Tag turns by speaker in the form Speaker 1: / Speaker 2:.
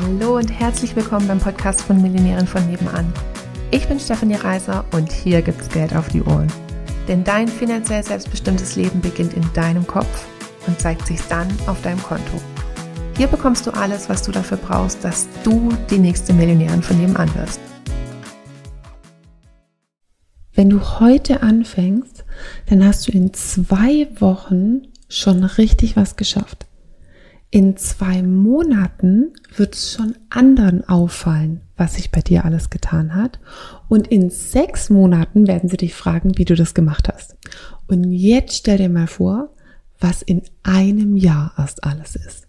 Speaker 1: Hallo und herzlich willkommen beim Podcast von Millionären von nebenan. Ich bin Stefanie Reiser und hier gibt's Geld auf die Ohren. Denn dein finanziell selbstbestimmtes Leben beginnt in deinem Kopf und zeigt sich dann auf deinem Konto. Hier bekommst du alles, was du dafür brauchst, dass du die nächste Millionärin von nebenan wirst.
Speaker 2: Wenn du heute anfängst, dann hast du in zwei Wochen schon richtig was geschafft in zwei Monaten wird es schon anderen auffallen, was sich bei dir alles getan hat. Und in sechs Monaten werden sie dich fragen, wie du das gemacht hast. Und jetzt stell dir mal vor, was in einem Jahr erst alles ist.